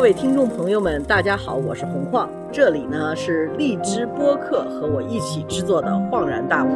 各位听众朋友们，大家好，我是洪晃，这里呢是荔枝播客和我一起制作的《恍然大悟》。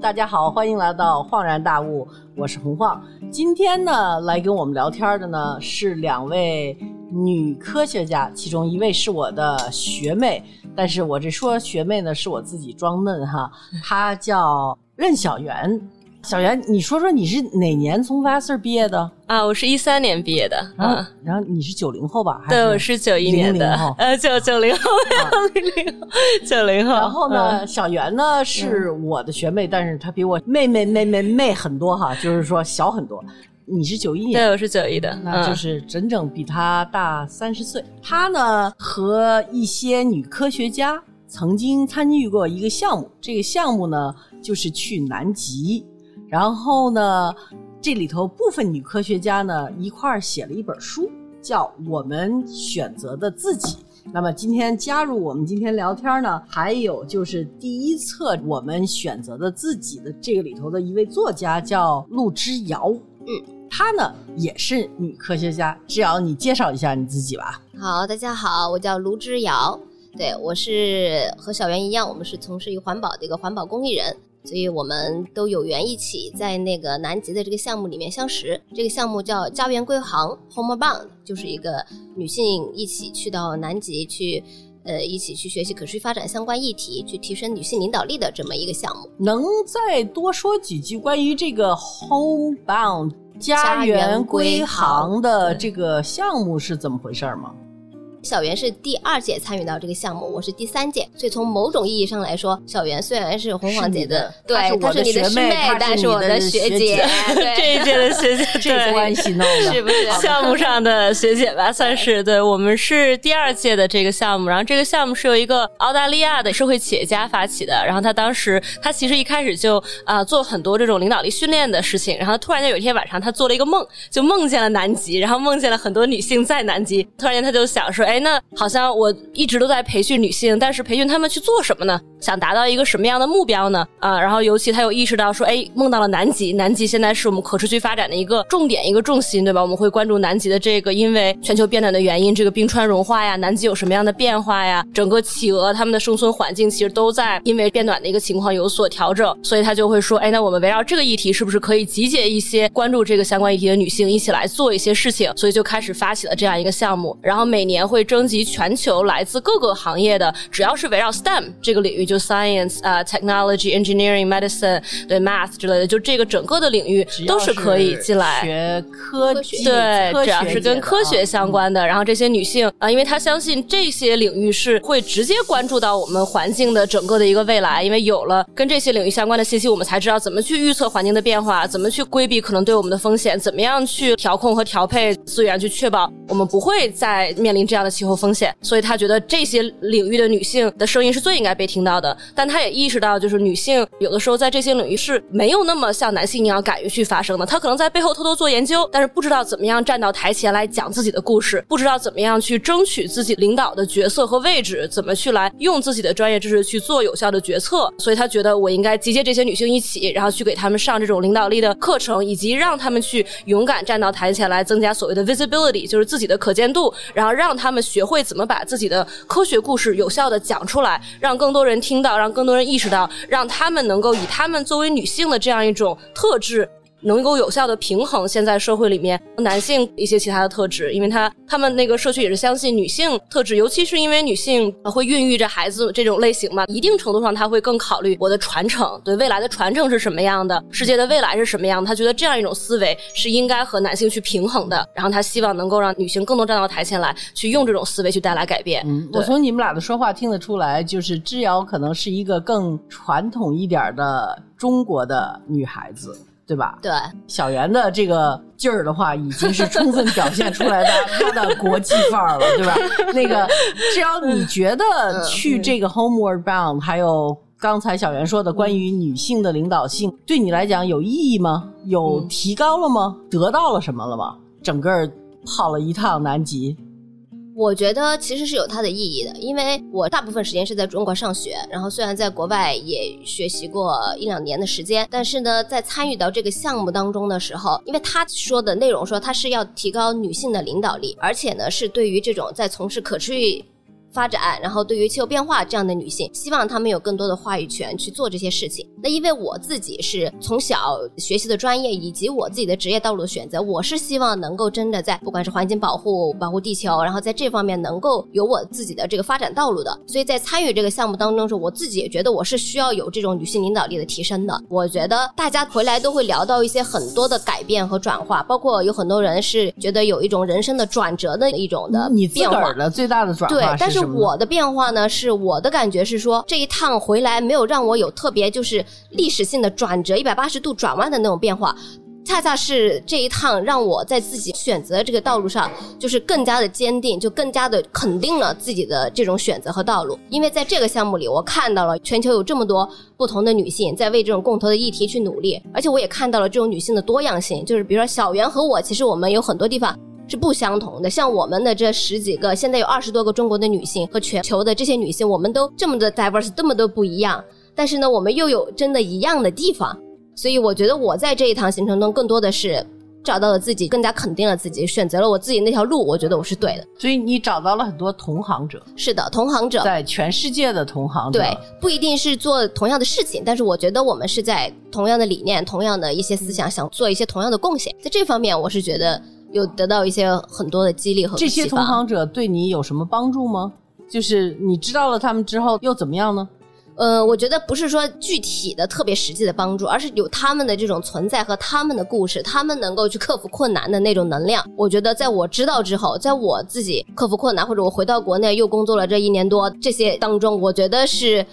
大家好，欢迎来到《恍然大悟》，我是洪晃。今天呢，来跟我们聊天的呢是两位女科学家，其中一位是我的学妹，但是我这说学妹呢是我自己装嫩哈，她叫任小媛。小袁，你说说你是哪年从 Vassar 毕业的啊？我是一三年毕业的，啊，然后你是九零后吧？对，我是九一年的，呃，九九零后，零零后，九零后。然后呢，小袁呢是我的学妹，但是她比我妹妹妹妹妹很多哈，就是说小很多。你是九一年，对，我是九一的，那就是整整比她大三十岁。她呢和一些女科学家曾经参与过一个项目，这个项目呢就是去南极。然后呢，这里头部分女科学家呢一块儿写了一本书，叫《我们选择的自己》。那么今天加入我们今天聊天呢，还有就是第一册《我们选择的自己》的这个里头的一位作家叫陆之遥。嗯，她呢也是女科学家。之遥，你介绍一下你自己吧。好，大家好，我叫卢之遥。对我是和小袁一样，我们是从事于环保的一个环保公益人。所以我们都有缘一起在那个南极的这个项目里面相识。这个项目叫家园归航 （Homebound），就是一个女性一起去到南极去，呃，一起去学习可持续发展相关议题，去提升女性领导力的这么一个项目。能再多说几句关于这个 Homebound 家园归航的这个项目是怎么回事吗？小袁是第二届参与到这个项目，我是第三届，所以从某种意义上来说，小袁虽然是红黄姐的，对，她是你的师妹，但是我的学姐，这一届的学姐，这关系弄的，是不是 项目上的学姐吧？算是对，我们是第二届的这个项目，然后这个项目是由一个澳大利亚的社会企业家发起的，然后他当时他其实一开始就啊做很多这种领导力训练的事情，然后突然间有一天晚上，他做了一个梦，就梦见了南极，然后梦见了很多女性在南极，突然间他就想说。哎，哎那好像我一直都在培训女性，但是培训她们去做什么呢？想达到一个什么样的目标呢？啊，然后尤其他有意识到说，哎，梦到了南极，南极现在是我们可持续发展的一个重点，一个重心，对吧？我们会关注南极的这个，因为全球变暖的原因，这个冰川融化呀，南极有什么样的变化呀？整个企鹅它们的生存环境其实都在因为变暖的一个情况有所调整，所以他就会说，哎，那我们围绕这个议题，是不是可以集结一些关注这个相关议题的女性，一起来做一些事情？所以就开始发起了这样一个项目，然后每年会征集。全球来自各个行业的，只要是围绕 STEM 这个领域，就 Science 啊，Technology、Engineering、Medicine、对 Math 之类的，就这个整个的领域都是可以进来学科学，对，只要是跟科学相关的。然后这些女性啊，因为她相信这些领域是会直接关注到我们环境的整个的一个未来，因为有了跟这些领域相关的信息，我们才知道怎么去预测环境的变化，怎么去规避可能对我们的风险，怎么样去调控和调配资源，去确保我们不会再面临这样的气候风。险，所以他觉得这些领域的女性的声音是最应该被听到的。但他也意识到，就是女性有的时候在这些领域是没有那么像男性一样敢于去发声的。她可能在背后偷偷做研究，但是不知道怎么样站到台前来讲自己的故事，不知道怎么样去争取自己领导的角色和位置，怎么去来用自己的专业知识去做有效的决策。所以他觉得我应该集结这些女性一起，然后去给他们上这种领导力的课程，以及让他们去勇敢站到台前来，增加所谓的 visibility，就是自己的可见度，然后让他们学会。怎么把自己的科学故事有效的讲出来，让更多人听到，让更多人意识到，让他们能够以他们作为女性的这样一种特质。能够有效的平衡现在社会里面男性一些其他的特质，因为他他们那个社区也是相信女性特质，尤其是因为女性会孕育着孩子这种类型嘛，一定程度上他会更考虑我的传承，对未来的传承是什么样的，世界的未来是什么样，他觉得这样一种思维是应该和男性去平衡的，然后他希望能够让女性更多站到台前来，去用这种思维去带来改变。嗯，我从你们俩的说话听得出来，就是知瑶可能是一个更传统一点的中国的女孩子。对吧？对，小袁的这个劲儿的话，已经是充分表现出来的 他的国际范儿了，对吧？那个，只要你觉得去这个 Homeward Bound，还有刚才小袁说的关于女性的领导性，对你来讲有意义吗？有提高了吗？得到了什么了吗？整个跑了一趟南极。我觉得其实是有它的意义的，因为我大部分时间是在中国上学，然后虽然在国外也学习过一两年的时间，但是呢，在参与到这个项目当中的时候，因为他说的内容说他是要提高女性的领导力，而且呢是对于这种在从事可持续。发展，然后对于气候变化这样的女性，希望她们有更多的话语权去做这些事情。那因为我自己是从小学习的专业以及我自己的职业道路的选择，我是希望能够真的在不管是环境保护、保护地球，然后在这方面能够有我自己的这个发展道路的。所以在参与这个项目当中时，我自己也觉得我是需要有这种女性领导力的提升的。我觉得大家回来都会聊到一些很多的改变和转化，包括有很多人是觉得有一种人生的转折的一种的你自个变化儿。的最大的转化对，但是我的变化呢，是我的感觉是说，这一趟回来没有让我有特别就是历史性的转折，一百八十度转弯的那种变化。恰恰是这一趟让我在自己选择这个道路上，就是更加的坚定，就更加的肯定了自己的这种选择和道路。因为在这个项目里，我看到了全球有这么多不同的女性在为这种共同的议题去努力，而且我也看到了这种女性的多样性。就是比如说小袁和我，其实我们有很多地方是不相同的。像我们的这十几个，现在有二十多个中国的女性和全球的这些女性，我们都这么的 diverse，这么的不一样。但是呢，我们又有真的一样的地方。所以我觉得我在这一趟行程中，更多的是找到了自己，更加肯定了自己，选择了我自己那条路。我觉得我是对的。所以你找到了很多同行者，是的，同行者。在全世界的同行者，对，不一定是做同样的事情，但是我觉得我们是在同样的理念、同样的一些思想，想做一些同样的贡献。在这方面，我是觉得有得到一些很多的激励和这些同行者对你有什么帮助吗？就是你知道了他们之后又怎么样呢？呃，我觉得不是说具体的特别实际的帮助，而是有他们的这种存在和他们的故事，他们能够去克服困难的那种能量。我觉得在我知道之后，在我自己克服困难，或者我回到国内又工作了这一年多，这些当中，我觉得是。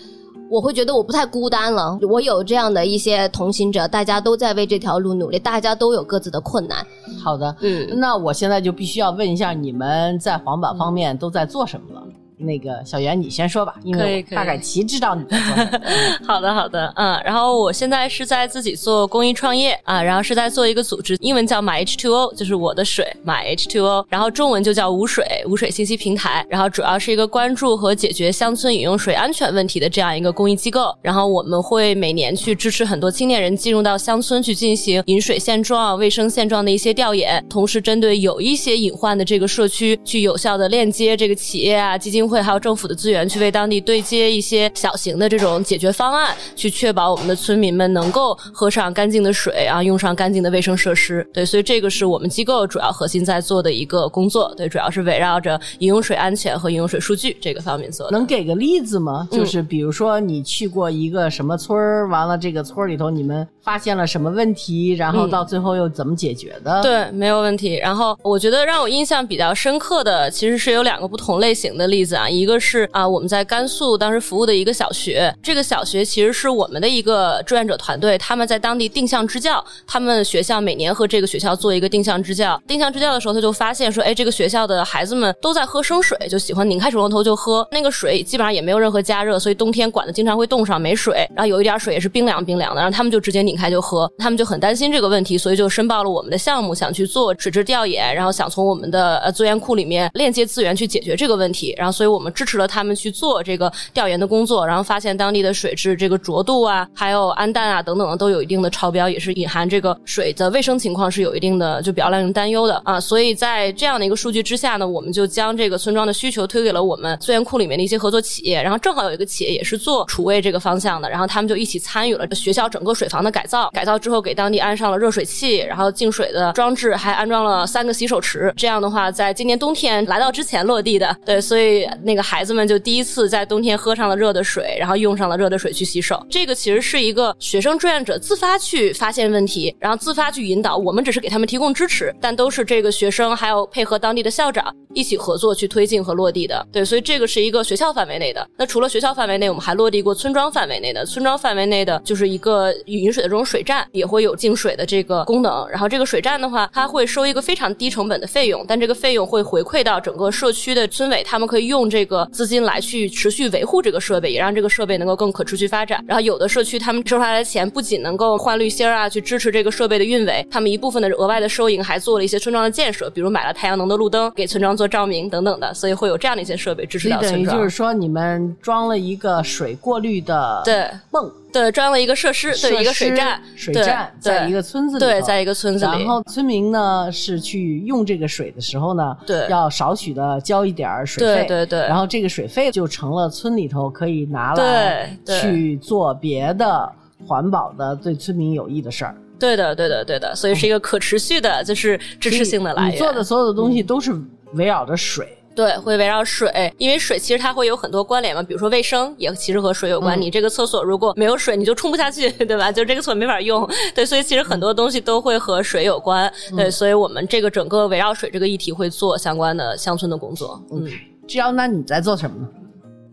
我会觉得我不太孤单了，我有这样的一些同行者，大家都在为这条路努力，大家都有各自的困难。好的，嗯，那我现在就必须要问一下，你们在环保方面都在做什么了？那个小袁，你先说吧，因为大概齐知道你在做。好的，好的，嗯，然后我现在是在自己做公益创业啊，然后是在做一个组织，英文叫 My H2O，就是我的水，My H2O，然后中文就叫无水无水信息平台，然后主要是一个关注和解决乡村饮用水安全问题的这样一个公益机构，然后我们会每年去支持很多青年人进入到乡村去进行饮水现状、卫生现状的一些调研，同时针对有一些隐患的这个社区，去有效的链接这个企业啊、基金会还有政府的资源，去为当地对接一些小型的这种解决方案，去确保我们的村民们能够喝上干净的水啊，用上干净的卫生设施。对，所以这个是我们机构主要核心在做的一个工作。对，主要是围绕着饮用水安全和饮用水数据这个方面做的。能给个例子吗？嗯就是比如说你去过一个什么村儿，完了这个村儿里头你们发现了什么问题，然后嗯到最后又怎么解决的？，对，没有问题。然后我觉得让我印象比较深刻的，其实是有两个不同类型的例子啊。一个是啊，我们在甘肃当时服务的一个小学，这个小学其实是我们的一个志愿者团队，他们在当地定向支教，他们学校每年和这个学校做一个定向支教。定向支教的时候，他就发现说，哎，这个学校的孩子们都在喝生水，就喜欢拧开水龙头就喝，那个水基本上也没有任何加热，所以冬天管子经常会冻上没水，然后有一点水也是冰凉冰凉的，然后他们就直接拧开就喝，他们就很担心这个问题，所以就申报了我们的项目，想去做水质调研，然后想从我们的呃资源库里面链接资源去解决这个问题，然后所以我们支持了他们去做这个调研的工作，然后发现当地的水质这个浊度啊，还有氨氮啊等等的都有一定的超标，也是隐含这个水的卫生情况是有一定的就比较让人担忧的啊，所以在这样的一个数据之下呢，我们就将这个村庄的需求推给了我们资源库里面的一些合作企业，然后正好有一个企业也是做储卫这个方向的，然后他们就一起参与了学校整个水房的改改造，改造之后给当地安上了热水器，然后净水的装置，还安装了三个洗手池。这样的话，在今年冬天来到之前落地的，对，所以那个孩子们就第一次在冬天喝上了热的水，然后用上了热的水去洗手。这个其实是一个学生志愿者自发去发现问题，然后自发去引导，我们只是给他们提供支持，但都是这个学生还有配合当地的校长一起合作去推进和落地的。对，所以这个是一个学校范围内的。那除了学校范围内，我们还落地过村庄范围内的。村庄范围内的就是一个饮水的这种水站，也会有净水的这个功能。然后这个水站的话，它会收一个非常低成本的费用，但这个费用会回馈到整个社区的村委，他们可以用用这个资金来去持续维护这个设备，也让这个设备能够更可持续发展。然后有的社区他们收出来的钱不仅能够换滤芯儿啊，去支持这个设备的运维，他们一部分的额外的收银还做了一些村庄的建设，比如买了太阳能的路灯给村庄做照明等等的，所以会有这样的一些设备支持到村庄等于。就是说，你们装了一个水过滤的对泵，对，装了一个设施，对，一个水站，水站对在一个村子里头，对，在一个村子里，然后村民呢是去用这个水的时候呢，对。要少许的交一点儿水费，对对对。然后这个水费就成了村里头可以拿来去做别的环保的对村民有益的事儿。对的，对的，对的，所以是一个可持续的，就是支持性的来源。你做的所有的东西都是围绕着水。对，会围绕水，因为水其实它会有很多关联嘛，比如说卫生也其实和水有关。嗯你这个厕所如果没有水，你就冲不下去，对吧？就这个厕所没法用。对，所以其实很多东西都会和水有关。嗯对，所以我们这个整个围绕水这个议题会做相关的乡村的工作。嗯，只要那你在做什么呢？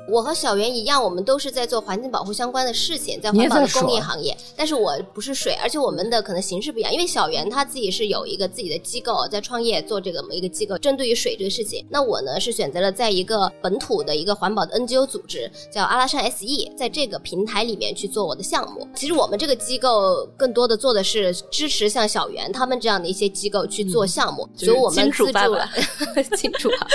我和小袁一样，我们都是在做环境保护相关的事情，在环保的在水工业行业。但是我不是水，而且我们的可能形式不一样。因为小袁他自己是有一个自己的机构在创业做这个一个机构，针对于水这个事情。那我呢是选择了在一个本土的一个环保的 NGO 组织，叫阿拉善 SE，在这个平台里面去做我的项目。其实我们这个机构更多的做的是支持像小袁他们这样的一些机构去做项目，就是所以我们资助了，金主爸爸。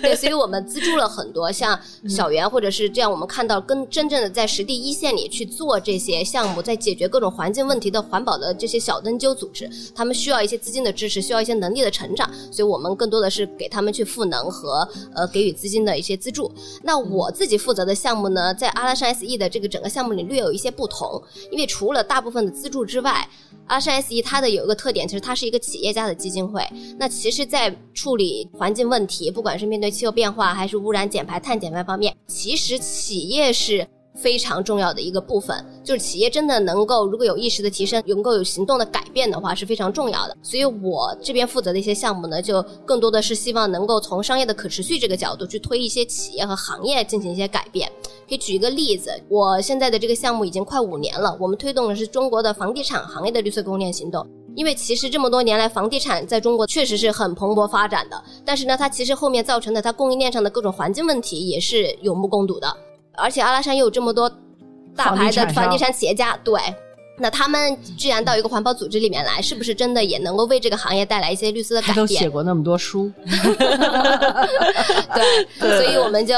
对，所以我们资助了很多像小袁或者是这样，我们看到跟真正的在实地一线里去做这些项目，在解决各种环境问题的环保的这些小灯灸组织，他们需要一些资金的支持，需要一些能力的成长，所以我们更多的是给他们去赋能和呃给予资金的一些资助。那我自己负责的项目呢，在阿拉善 SE 的这个整个项目里略有一些不同，因为除了大部分的资助之外，阿拉善 SE 它的有一个特点，其实它是一个企业家的基金会。那其实，在处理环境问题，不管是面对气候变化还是污染减排、碳减排方面，其实企业是。非常重要的一个部分，就是企业真的能够如果有意识的提升，能够有行动的改变的话，是非常重要的。所以我这边负责的一些项目呢，就更多的是希望能够从商业的可持续这个角度去推一些企业和行业进行一些改变。可以举一个例子，我现在的这个项目已经快五年了，我们推动的是中国的房地产行业的绿色供应链行动。因为其实这么多年来，房地产在中国确实是很蓬勃发展的，但是呢，它其实后面造成的它供应链上的各种环境问题也是有目共睹的。而且阿拉善又有这么多大牌的房地产商房地产企业家，对。那他们既然到一个环保组织里面来，是不是真的也能够为这个行业带来一些绿色的改变都写？过那么多书，对，所以我们就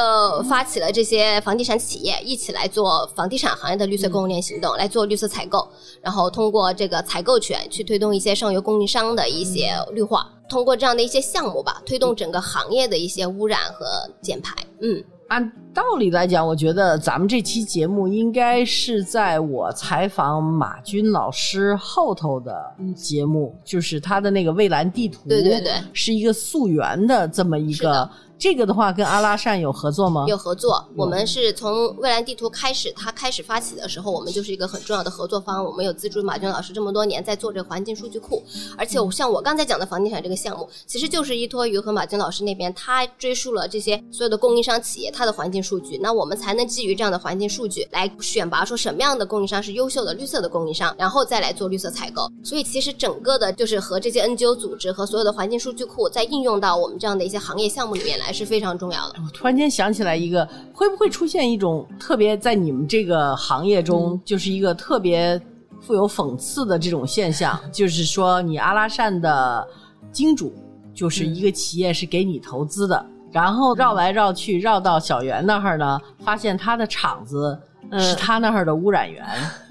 发起了这些房地产企业一起来做房地产行业的绿色供应链行动，来做绿色采购，然后通过这个采购权去推动一些上游供应商的一些绿化，通过这样的一些项目吧，推动整个行业的一些污染和减排。嗯，按道理来讲，我觉得咱们这期节目应该是在我采访马军老师后头的节目，就是他的那个蔚蓝地图，对对对，是一个溯源的这么一个。这个的话，跟阿拉善有合作吗？有合作，我们是从蔚蓝地图开始，它开始发起的时候，我们就是一个很重要的合作方。我们有资助马军老师这么多年在做这个环境数据库，而且我像我刚才讲的房地产这个项目，其实就是依托于和马军老师那边，他追溯了这些所有的供应商企业它的环境数据，那我们才能基于这样的环境数据来选拔说什么样的供应商是优秀的绿色的供应商，然后再来做绿色采购。所以其实整个的就是和这些 NGO 组织和所有的环境数据库，再应用到我们这样的一些行业项目里面来是非常重要的。我突然间想起来一个，会不会出现一种特别在你们这个行业中，嗯就是一个特别富有讽刺的这种现象，就是说你阿拉善的金主就是一个企业是给你投资的，然后绕来绕去绕到小袁那儿呢，发现他的厂子是他那儿的污染源。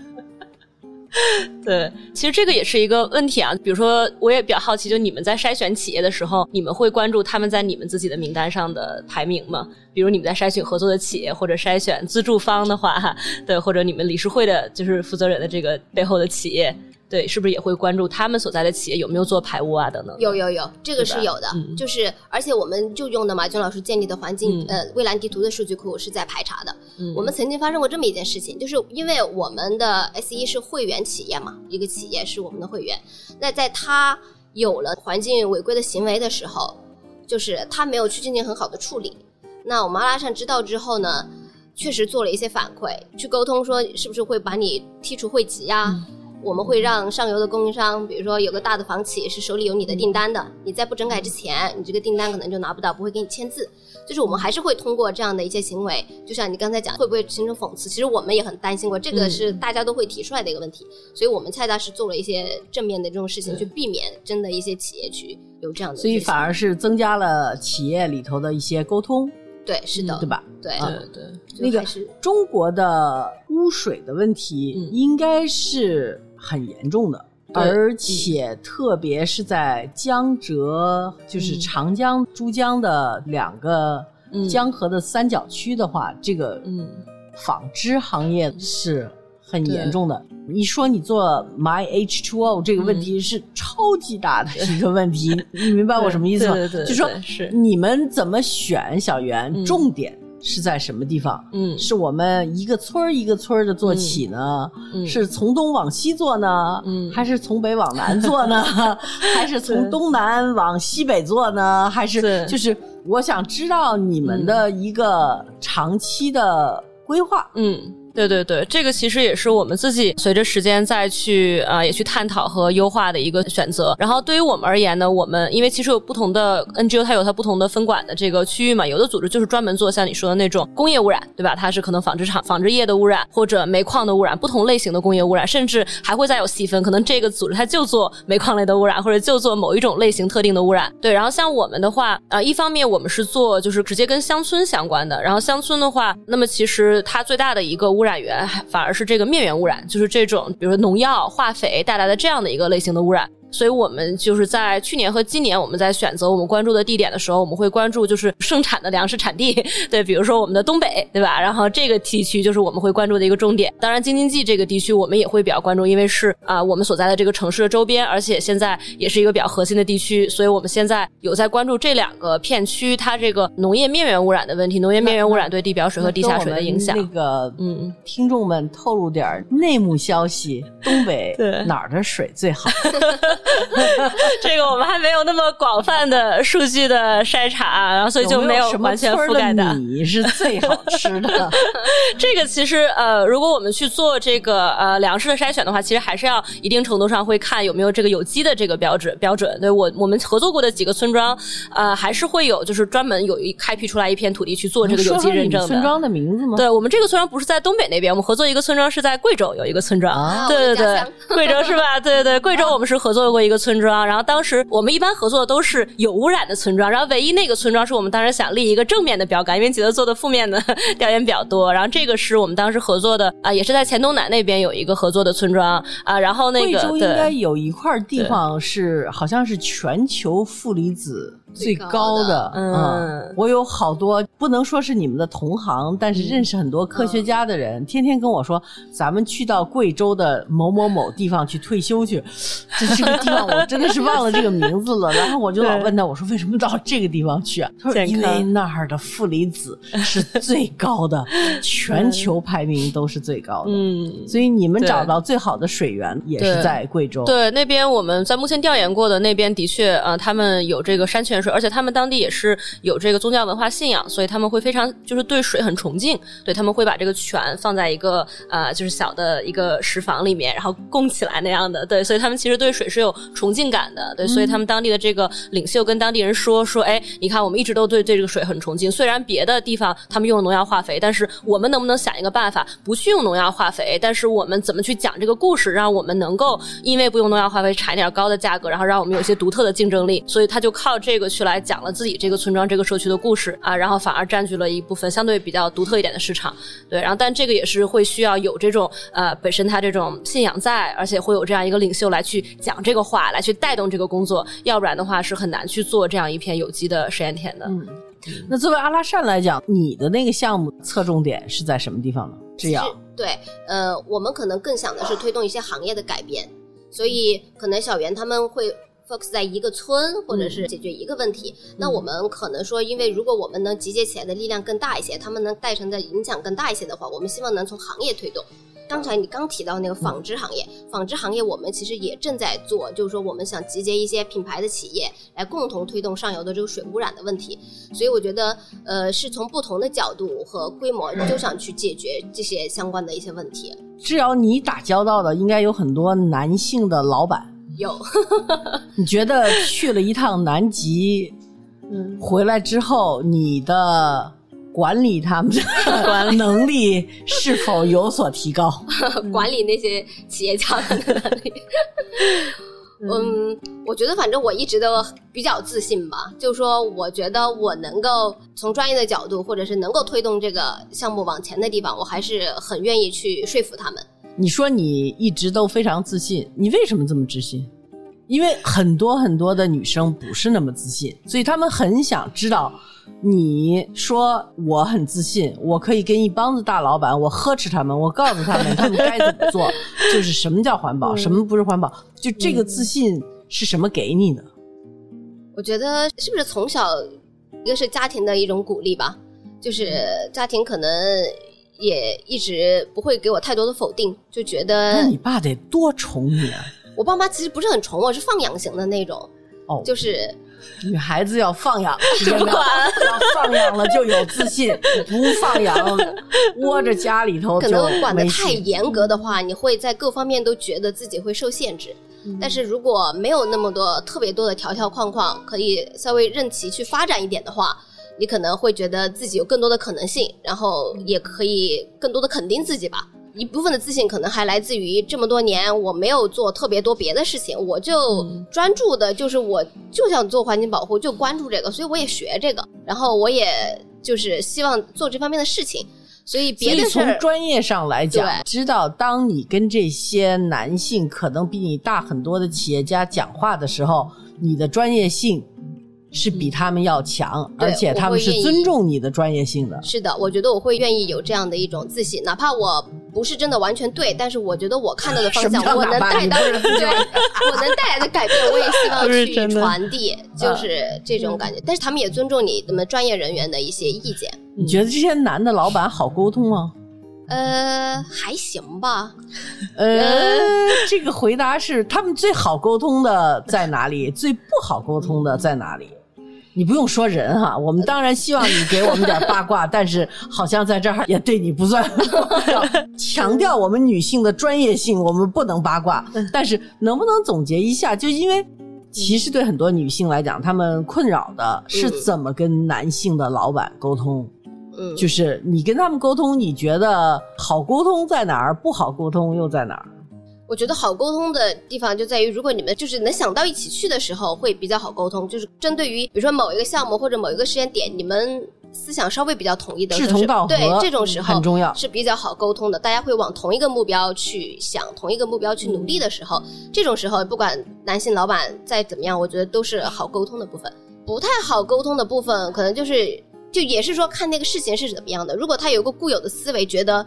对，其实这个也是一个问题啊。比如说，我也比较好奇，就你们在筛选企业的时候，你们会关注他们在你们自己的名单上的排名吗？比如你们在筛选合作的企业，或者筛选资助方的话，对，或者你们理事会的就是负责人的这个背后的企业，对，是不是也会关注他们所在的企业有没有做排污啊等等？有有有，这个是有的，嗯就是而且我们就用的马军老师建立的环境、呃蔚蓝地图的数据库是在排查的。嗯我们曾经发生过这么一件事情，就是因为我们的 S 一是会员企业嘛，一个企业是我们的会员，那在他有了环境违规的行为的时候，就是他没有去进行很好的处理。那我们阿拉善知道之后呢，确实做了一些反馈，去沟通说是不是会把你剔除会籍呀、我们会让上游的供应商，比如说有个大的房企是手里有你的订单的，你在不整改之前，你这个订单可能就拿不到，不会给你签字。就是我们还是会通过这样的一些行为，就像你刚才讲，会不会形成讽刺？其实我们也很担心过，这个是大家都会提出来的一个问题。所以我们恰恰是做了一些正面的这种事情，去避免真的一些企业去有这样的。所以反而是增加了企业里头的一些沟通。对，是的，对吧？对对对，那个是中国的污水的问题应该是很严重的，而且特别是在江浙，就是长江、珠江的两个江河的三角区的话，这个嗯，纺织行业是很严重的。你说你做 My H Two O 这个问题是超级大的一个问题，你明白我什么意思吗？对对对，就说是。你们怎么选小圆，重点是在什么地方？嗯，是我们一个村儿一个村儿的做起呢？是从东往西做呢？嗯，还是从北往南做呢？还是从东南往西北做呢？还是就是我想知道你们的一个长期的规划。嗯。对对对，这个其实也是我们自己随着时间再去啊，也去探讨和优化的一个选择。然后对于我们而言呢，我们因为其实有不同的 NGO，它有它不同的分管的这个区域嘛。有的组织就是专门做像你说的那种工业污染，对吧？它是可能纺织厂、纺织业的污染，或者煤矿的污染，不同类型的工业污染，甚至还会再有细分，可能这个组织它就做煤矿类的污染，或者就做某一种类型特定的污染。对，然后像我们的话，啊，一方面我们是做就是直接跟乡村相关的，然后乡村的话，那么其实它最大的一个污染染源反而是这个面源污染，就是这种比如说农药、化肥带来的这样的一个类型的污染。所以我们就是在去年和今年，我们在选择我们关注的地点的时候，我们会关注就是生产的粮食产地，对，比如说我们的东北，对吧？然后这个地区就是我们会关注的一个重点。当然，京津冀这个地区我们也会比较关注，因为是啊我们所在的这个城市的周边，而且现在也是一个比较核心的地区，所以我们现在有在关注这两个片区它这个农业面源污染的问题，农业面源污染对地表水和地下水的影响。那个，嗯，听众们透露点内幕消息：东北 哪儿的水最好？这个我们还没有那么广泛的数据的筛查，然后所以就没有完全覆盖的。米是最好吃的。这个其实呃，如果我们去做这个呃粮食的筛选的话，其实还是要一定程度上会看有没有这个有机的这个标准标准。对我我们合作过的几个村庄，呃，还是会有就是专门有一开辟出来一片土地去做这个有机认证的。村庄的名字吗？对我们这个村庄不是在东北那边，我们合作一个村庄是在贵州有一个村庄。对对对，贵州是吧？对对对，贵州我们是合作过一个村庄，然后当时我们一般合作的都是有污染的村庄，然后唯一那个村庄是我们当时想立一个正面的标杆，因为觉得做的负面的调研比较多。然后这个是我们当时合作的啊，也是在黔东南那边有一个合作的村庄啊。然后那个贵州应该有一块地方是好像是全球负离子。最高的，嗯，我有好多不能说是你们的同行，但是认识很多科学家的人，天天跟我说，咱们去到贵州的某某某地方去退休去。这这个地方我真的是忘了这个名字了，然后我就老问他，我说为什么到这个地方去啊？他说因为那儿的负离子 是最高的，全球排名都是最高的。嗯，所以你们找到最好的水源也是在贵州。对，那边我们在目前调研过的那边的确，呃，他们有这个山泉。而且他们当地也是有这个宗教文化信仰，所以他们会非常就是对水很崇敬，对他们会把这个泉放在一个呃就是小的一个石房里面，然后供起来那样的，对，所以他们其实对水是有崇敬感的，对，所以他们当地的这个领袖跟当地人说说，哎，你看我们一直都对对这个水很崇敬，虽然别的地方他们用农药化肥，但是我们能不能想一个办法不去用农药化肥，但是我们怎么去讲这个故事，让我们能够因为不用农药化肥产一点高的价格，然后让我们有一些独特的竞争力，所以他就靠这个。去来讲了自己这个村庄、这个社区的故事啊，然后反而占据了一部分相对比较独特一点的市场。对，然后但这个也是会需要有这种呃本身他这种信仰在，而且会有这样一个领袖来去讲这个话，来去带动这个工作，要不然的话是很难去做这样一片有机的实验田的。嗯，那作为阿拉善来讲，你的那个项目侧重点是在什么地方呢？制药。对，呃，我们可能更想的是推动一些行业的改变，所以可能小袁他们会。Focus 在一个村，或者是解决一个问题，那我们可能说，因为如果我们能集结起来的力量更大一些，他们能带成的影响更大一些的话，我们希望能从行业推动。刚才你刚提到那个纺织行业，纺织行业我们其实也正在做，就是说我们想集结一些品牌的企业来共同推动上游的这个水污染的问题。所以我觉得，呃，是从不同的角度和规模就想去解决这些相关的一些问题。只要你打交道的，应该有很多男性的老板。有，你觉得去了一趟南极，嗯，回来之后，你的管理他们的 能力是否有所提高？管理那些企业家的能力。嗯，我觉得反正我一直都比较自信吧，就是说，我觉得我能够从专业的角度，或者是能够推动这个项目往前的地方，我还是很愿意去说服他们。你说你一直都非常自信，你为什么这么自信？因为很多很多的女生不是那么自信，所以她们很想知道。你说我很自信，我可以跟一帮子大老板，我呵斥他们，我告诉他们他们该怎么做，就是什么叫环保，什么不是环保，就这个自信是什么给你的？我觉得是不是从小一个是家庭的一种鼓励吧，就是家庭可能也一直不会给我太多的否定，就觉得那你爸得多宠你啊！我爸妈其实不是很宠我，是放养型的那种，哦，就是。女孩子要放养，真 的要放养了就有自信，不放养 窝着家里头，可能管的太严格的话，你会在各方面都觉得自己会受限制。但是如果没有那么多特别多的条条框框，可以稍微任其去发展一点的话，你可能会觉得自己有更多的可能性，然后也可以更多的肯定自己吧。一部分的自信可能还来自于这么多年我没有做特别多别的事情，我就专注的就是我就想做环境保护，就关注这个，所以我也学这个，然后我也就是希望做这方面的事情，所以别的从专业上来讲，知道当你跟这些男性可能比你大很多的企业家讲话的时候，你的专业性。是比他们要强，而且他们是尊重你的专业性的。是的，我觉得我会愿意有这样的一种自信，哪怕我不是真的完全对，但是我觉得我看到的方向，我能带到，对，我能带来的改变，我也希望 去传递，就是这种感觉。但是他们也尊重你们专业人员的一些意见。你觉得这些男的老板好沟通吗？呃，还行吧。呃，这个回答是他们最好沟通的在哪里？最不好沟通的在哪里？你不用说人哈，我们当然希望你给我们点八卦，但是好像在这儿也对你不算 强调我们女性的专业性，我们不能八卦。但是能不能总结一下？就因为其实对很多女性来讲，她们困扰的是怎么跟男性的老板沟通。嗯，就是你跟他们沟通，你觉得好沟通在哪儿？不好沟通又在哪儿？我觉得好沟通的地方就在于，如果你们就是能想到一起去的时候，会比较好沟通。就是针对于比如说某一个项目或者某一个时间点，你们思想稍微比较统一的，志同道合，对这种时候很重要，是比较好沟通的。大家会往同一个目标去想，同一个目标去努力的时候，这种时候不管男性老板再怎么样，我觉得都是好沟通的部分。不太好沟通的部分，可能就是就也是说看那个事情是怎么样的。如果他有个固有的思维，觉得。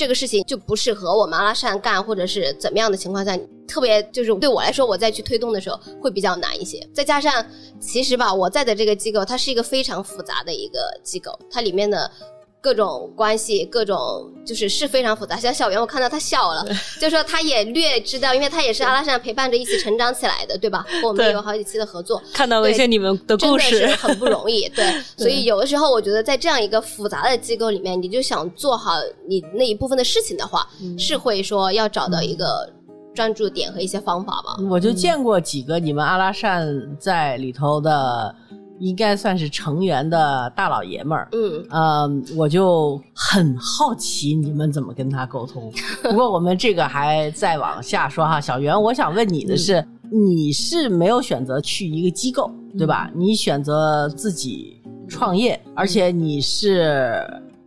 这个事情就不适合我们阿拉善干，或者是怎么样的情况下，特别就是对我来说，我再去推动的时候会比较难一些。再加上，其实吧，我在的这个机构，它是一个非常复杂的一个机构，它里面的。各种关系，各种就是是非常复杂。像小袁，我看到他笑了，就说他也略知道，因为他也是阿拉善陪伴着一起成长起来的，对吧？和我们有好几期的合作，看到了一些你们的故事，真的是很不容易。对，所以有的时候我觉得在这样一个复杂的机构里面，你就想做好你那一部分的事情的话，是会说要找到一个专注点和一些方法吧。我就见过几个你们阿拉善在里头的。应该算是成员的大老爷们儿，嗯，呃，我就很好奇你们怎么跟他沟通。不过我们这个还再往下说哈，小袁，我想问你的是，你是没有选择去一个机构，对吧？你选择自己创业，而且你是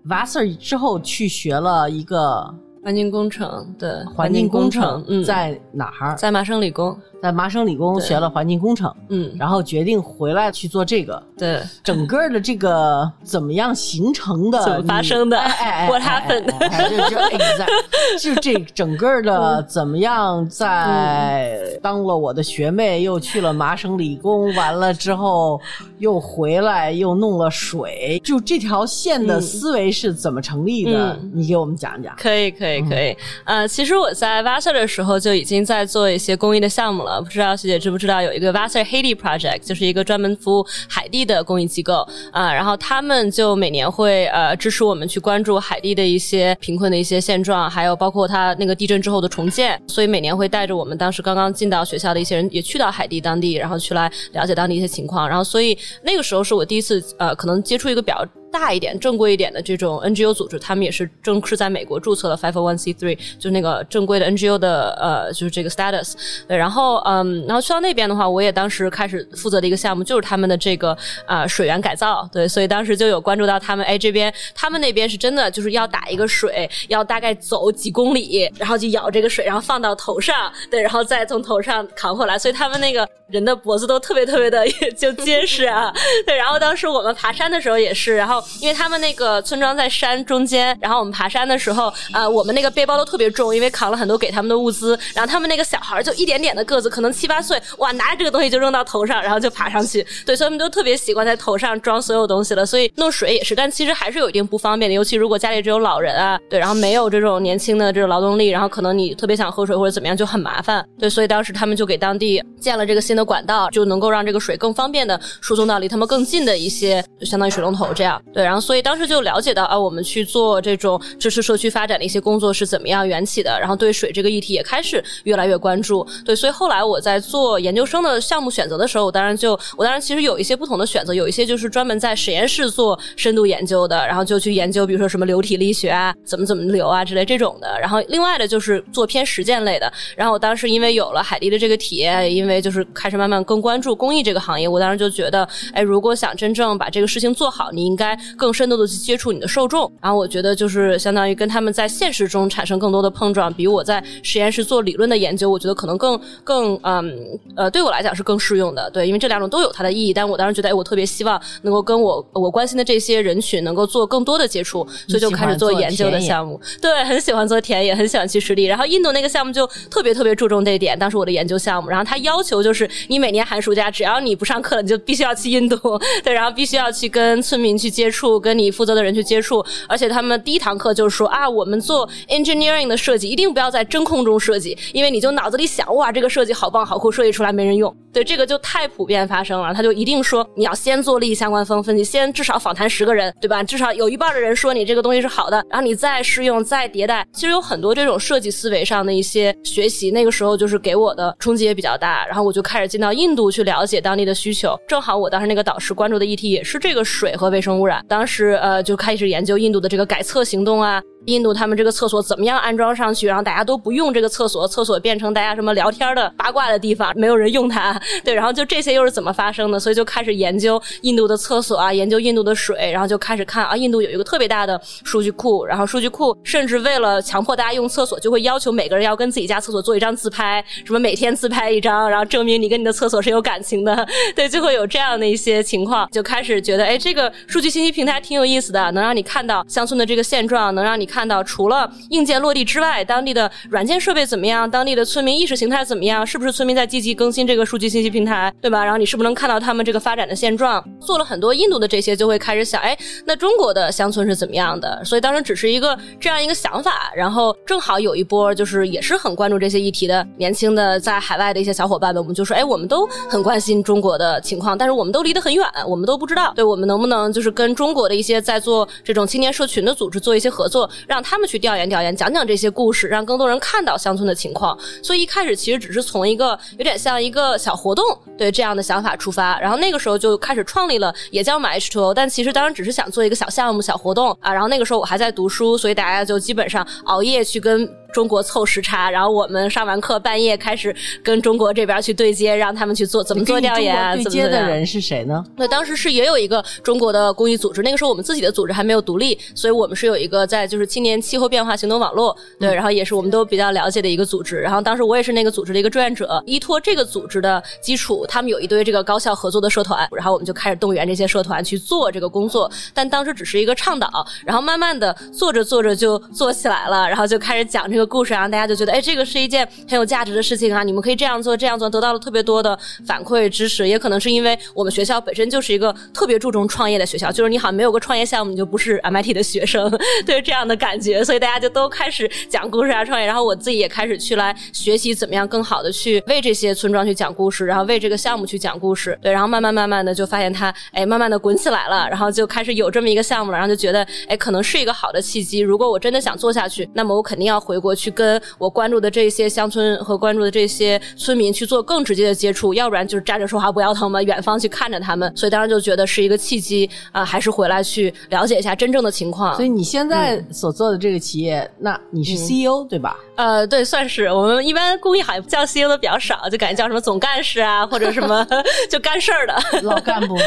Vassar 之后去学了一个环境工程，对，环境工程在哪儿？在麻省理工。在麻省理工学了环境工程，嗯，然后决定回来去做这个。对，整个的这个 怎么样形成的？怎么发生的？哎，What happened？就就 exact，就这整个的怎么样？在当了我的学妹，又去了麻省理工，完了之后又回来，又弄了水，就这条线的思维是怎么成立的？你给我们讲讲。可以，可以。以可以。呃，其实我在 Vassar 的时候就已经在做一些公益的项目了。不知道学姐知不知道有一个 Vassar Haiti Project，就是一个专门服务海地的公益机构啊。然后他们就每年会呃支持我们去关注海地的一些贫困的一些现状，还有包括它那个地震之后的重建。所以每年会带着我们当时刚刚进到学校的一些人也去到海地当地，然后去来了解当地一些情况。然后所以那个时候是我第一次呃可能接触一个比较。大一点、正规一点的这种 NGO 组织，他们也是正式在美国注册了 Five One C Three，就那个正规的 NGO 的呃，就是这个 status。对，然后嗯，然后去到那边的话，我也当时开始负责的一个项目就是他们的这个啊水源改造。对，所以当时就有关注到他们，哎，这边他们那边是真的就是要打一个水，要大概走几公里，然后就舀这个水，然后放到头上，对，然后再从头上扛回来。所以他们那个人的脖子都特别特别的 就结实啊。对，然后当时我们爬山的时候也是，然后。因为他们那个村庄在山中间，然后我们爬山的时候，呃，我们那个背包都特别重，因为扛了很多给他们的物资。然后他们那个小孩就一点点的个子，可能七八岁，哇，拿着这个东西就扔到头上，然后就爬上去。对，所以他们都特别习惯在头上装所有东西了。所以弄水也是，但其实还是有一定不方便的，尤其如果家里只有老人啊，对，然后没有这种年轻的这种劳动力，然后可能你特别想喝水或者怎么样就很麻烦。对，所以当时他们就给当地建了这个新的管道，就能够让这个水更方便的输送到离他们更近的一些，就相当于水龙头这样。对，然后所以当时就。了解到啊，我们去做这种支持社区发展的一些工作是怎么样缘起的，然后对水这个议题也开始越来越关注。对，所以后来我在做研究生的项目选择的时候，我当然就我当然其实有一些不同的选择，有一些就是专门在实验室做深度研究的，然后就去研究，比如说什么流体力学啊，怎么怎么流啊之类这种的。然后另外的就是做偏实践类的。然后我当时因为有了海地的这个体验，因为就是开始慢慢更关注公益这个行业，我当时就觉得，哎，如果想真正把这个事情做好，你应该更深度的去接触你的受众，然后我觉得就是相当于跟他们在现实中产生更多的碰撞，比我在实验室做理论的研究，我觉得可能更更嗯呃对我来讲是更适用的。对，因为这两种都有它的意义，但我当时觉得，哎，我特别希望能够跟我我关心的这些人群能够做更多的接触，所以就开始做研究的项目。对，很喜欢做田野，很喜欢去实地。然后印度那个项目就特别特别注重这一点，当时我的研究项目，然后他要求就是你每年寒暑假只要你不上课了，你就必须要去印度，对，然后必须要去跟村民去接触，跟你负责的人去接。触，而且他们第一堂课就是说啊，我们做 engineering 的设计一定不要在真空中设计，因为你就脑子里想哇，这个设计好棒好酷，设计出来没人用。对，这个就太普遍发生了。他就一定说你要先做利益相关分分析，先至少访谈十个人，对吧？至少有一半的人说你这个东西是好的，然后你再试用再迭代。其实有很多这种设计思维上的一些学习，那个时候就是给我的冲击也比较大。然后我就开始进到印度去了解当地的需求。正好我当时那个导师关注的议题也是这个水和卫生污染。当时呃就开始。研究印度的这个改厕行动啊。印度他们这个厕所怎么样安装上去，然后大家都不用这个厕所，厕所变成大家什么聊天的八卦的地方，没有人用它。对，然后就这些又是怎么发生的？所以就开始研究印度的厕所啊，研究印度的水，然后就开始看啊，印度有一个特别大的数据库，然后数据库甚至为了强迫大家用厕所，就会要求每个人要跟自己家厕所做一张自拍，什么每天自拍一张，然后证明你跟你的厕所是有感情的。对，就会有这样的一些情况，就开始觉得，哎，这个数据信息平台挺有意思的，能让你看到乡村的这个现状，能让你看到除了硬件落地之外，当地的软件设备怎么样？当地的村民意识形态怎么样？是不是村民在积极更新这个数据信息平台，对吧？然后你是不是能看到他们这个发展的现状？做了很多印度的这些，就会开始想，哎，那中国的乡村是怎么样的？所以当时只是一个这样一个想法，然后正好有一波就是也是很关注这些议题的年轻的在海外的一些小伙伴们，我们就说，哎，我们都很关心中国的情况，但是我们都离得很远，我们都不知道，对我们能不能就是跟中国的一些在做这种青年社群的组织做一些合作，让他们去调研。调研讲讲这些故事，让更多人看到乡村的情况。所以一开始其实只是从一个有点像一个小活动，对这样的想法出发。然后那个时候就开始创立了，也叫 My H2O。但其实当然只是想做一个小项目、小活动啊。然后那个时候我还在读书，所以大家就基本上熬夜去跟。中国凑时差，然后我们上完课半夜开始跟中国这边去对接，让他们去做怎么做调研啊？对接的人是谁呢？那当时是也有一个中国的公益组织，那个时候我们自己的组织还没有独立，所以我们是有一个在就是青年气候变化行动网络，对，然后也是我们都比较了解的一个组织。然后当时我也是那个组织的一个志愿者，依托这个组织的基础，他们有一堆这个高校合作的社团，然后我们就开始动员这些社团去做这个工作。但当时只是一个倡导，然后慢慢的做着做着就做起来了，然后就开始讲这个。个故事，然后大家就觉得，哎，这个是一件很有价值的事情啊，你们可以这样做，这样做，得到了特别多的反馈支持。也可能是因为我们学校本身就是一个特别注重创业的学校，就是你好像没有个创业项目，你就不是 MIT 的学生，对这样的感觉，所以大家就都开始讲故事啊，创业。然后我自己也开始去来学习怎么样更好的去为这些村庄去讲故事，然后为这个项目去讲故事。对，然后慢慢慢慢的就发现它，哎，慢慢的滚起来了，然后就开始有这么一个项目了，然后就觉得，哎，可能是一个好的契机。如果我真的想做下去，那么我肯定要回国去跟我关注的这些乡村和关注的这些村民去做更直接的接触，要不然就是站着说话不腰疼嘛，远方去看着他们。所以当时就觉得是一个契机啊，还是回来去了解一下真正的情况。所以你现在所做的这个企业，那你是 CEO 对吧？呃，对，算是我们一般公益行业叫 CEO 的比较少，就感觉叫什么总干事啊，或者什么 就干事儿的老干部，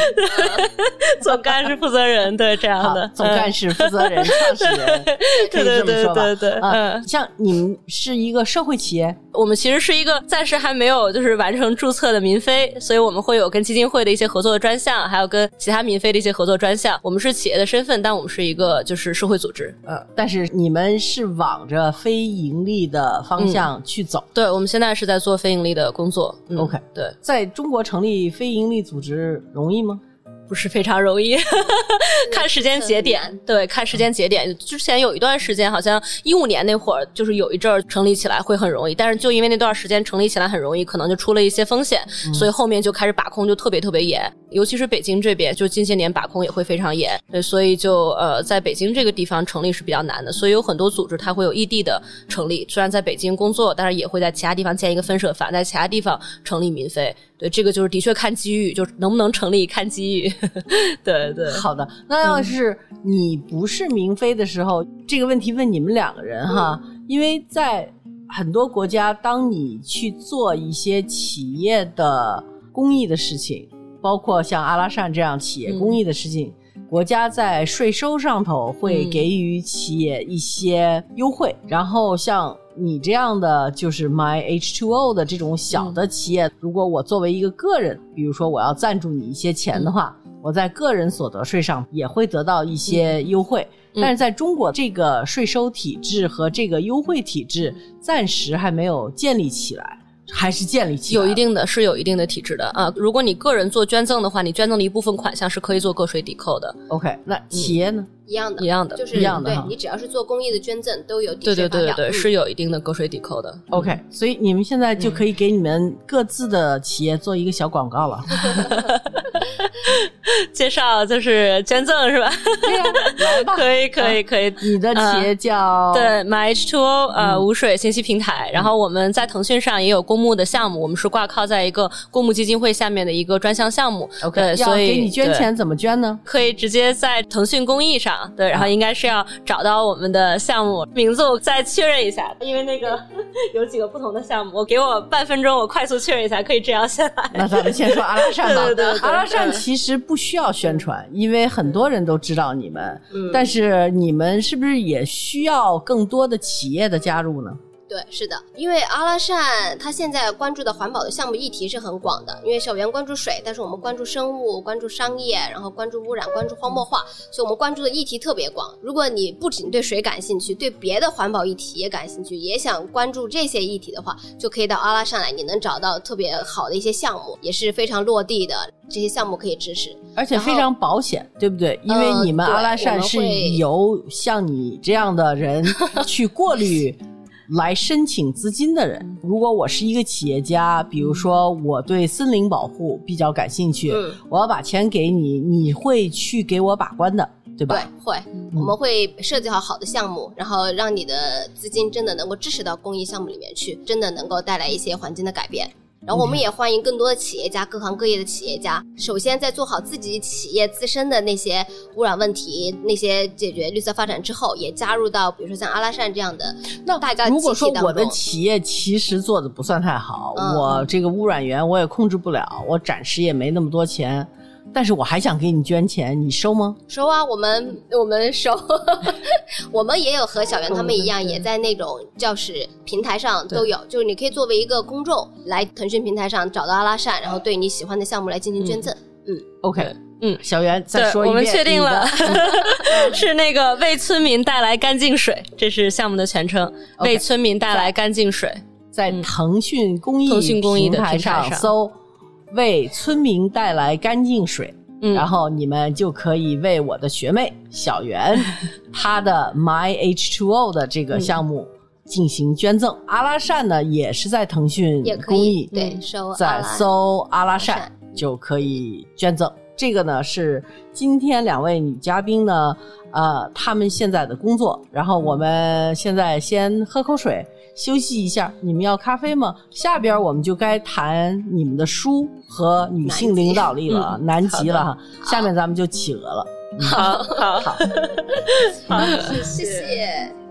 总干事负责人，对这样的总干事负责人、创始人，可以这么说吧？对对对，嗯，像你们是一个社会企业，我们其实是一个暂时还没有就是完成注册的民非，所以我们会有跟基金会的一些合作的专项，还有跟其他民非的一些合作专项。我们是企业的身份，但我们是一个就是社会组织，嗯，但是你们是往着非盈利的方向去走。对，我们现在是在做非盈利的工作。嗯 OK，对，在中国成立非盈利组织容易吗？不是非常容易，看时间节点。对，看时间节点。之前有一段时间，好像一五年那会儿，就是有一阵儿成立起来会很容易，但是就因为那段时间成立起来很容易，可能就出了一些风险，所以后面就开始把控就特别特别严。尤其是北京这边，就近些年把控也会非常严。对，所以就呃，在北京这个地方成立是比较难的。所以有很多组织它会有异地的成立，虽然在北京工作，但是也会在其他地方建一个分社，反在其他地方成立民非。对，这个就是的确看机遇，就是能不能成立看机遇。对对，好的。那要是你不是民非的时候，这个问题问你们两个人哈，因为在很多国家，当你去做一些企业的公益的事情，包括像阿拉善这样企业公益的事情，国家在税收上头会给予企业一些优惠，然后像。你这样的就是 My H2O 的这种小的企业，如果我作为一个个人，比如说我要赞助你一些钱的话，我在个人所得税上也会得到一些优惠。但是在中国，这个税收体制和这个优惠体制暂时还没有建立起来。还是建立起有一定的，是有一定的体制的啊。如果你个人做捐赠的话，你捐赠的一部分款项是可以做个税抵扣的。OK，那企业呢？一样的，一样的，就是一样的对你只要是做公益的捐赠，都有抵对。对对对对，嗯是有一定的个税抵扣的。OK，所以你们现在就可以给你们各自的企业做一个小广告了。介绍就是捐赠是吧？对呀，来吧。可以可以可以。你的企业叫对 My H2O 呃无水信息平台，然后我们在腾讯上也有公募的项目，我们是挂靠在一个公募基金会下面的一个专项项目。OK，对，所以给你捐钱怎么捐呢？可以直接在腾讯公益上，对，然后应该是要找到我们的项目名字，我再确认一下，因为那个 有几个不同的项目，我给我半分钟，我快速确认一下，可以这样先来。那咱们先说阿拉善吧。对对对对阿拉善其实不需要宣传，因为很多人都知道你们。但是你们是不是也需要更多的企业的加入呢？对，是的，因为阿拉善它现在关注的环保的项目议题是很广的，因为小袁关注水，但是我们关注生物、关注商业，然后关注污染、关注荒漠化，所以我们关注的议题特别广。如果你不仅对水感兴趣，对别的环保议题也感兴趣，也想关注这些议题的话，就可以到阿拉善来，你能找到特别好的一些项目，也是非常落地的，这些项目可以支持。而且非常保险，对不对？因为呃你们阿拉善是由像你这样的人 去过滤。来申请资金的人，如果我是一个企业家，比如说我对森林保护比较感兴趣，嗯我要把钱给你，你会去给我把关的，对吧？对，会，我们会设计好好的项目，然后让你的资金真的能够支持到公益项目里面去，真的能够带来一些环境的改变。然后我们也欢迎更多的企业家，各行各业的企业家。首先，在做好自己企业自身的那些污染问题、那些解决绿色发展之后，也加入到比如说像阿拉善这样的那大家如果说我的企业其实做的不算太好，嗯我这个污染源我也控制不了，我暂时也没那么多钱，但是我还想给你捐钱，你收吗？收啊，我们我们收，我们也有和小袁他们一样，也在那种教室平台上都有，就是你可以作为一个公众来腾讯平台上找到阿拉善，然后对你喜欢的项目来进行捐赠。嗯。OK，嗯小袁再，说一遍，我们确定了，是那个为村民带来干净水，这是项目的全称。为村民带来干净水。在腾讯公益腾讯公益的平台平台上。搜“为村民带来干净水”，嗯然后你们就可以为我的学妹小袁 她的 My H2O 的这个项目进行捐赠。阿拉善呢也是在腾讯公益对在搜阿拉善善就可以捐赠。这个呢是今天两位女嘉宾呢，呃，她们现在的工作。然后我们现在先喝口水，休息一下。你们要咖啡吗？下边我们就该谈你们的书和女性领导力了，南极了哈。下面咱们就企鹅了。好好好。好，谢谢。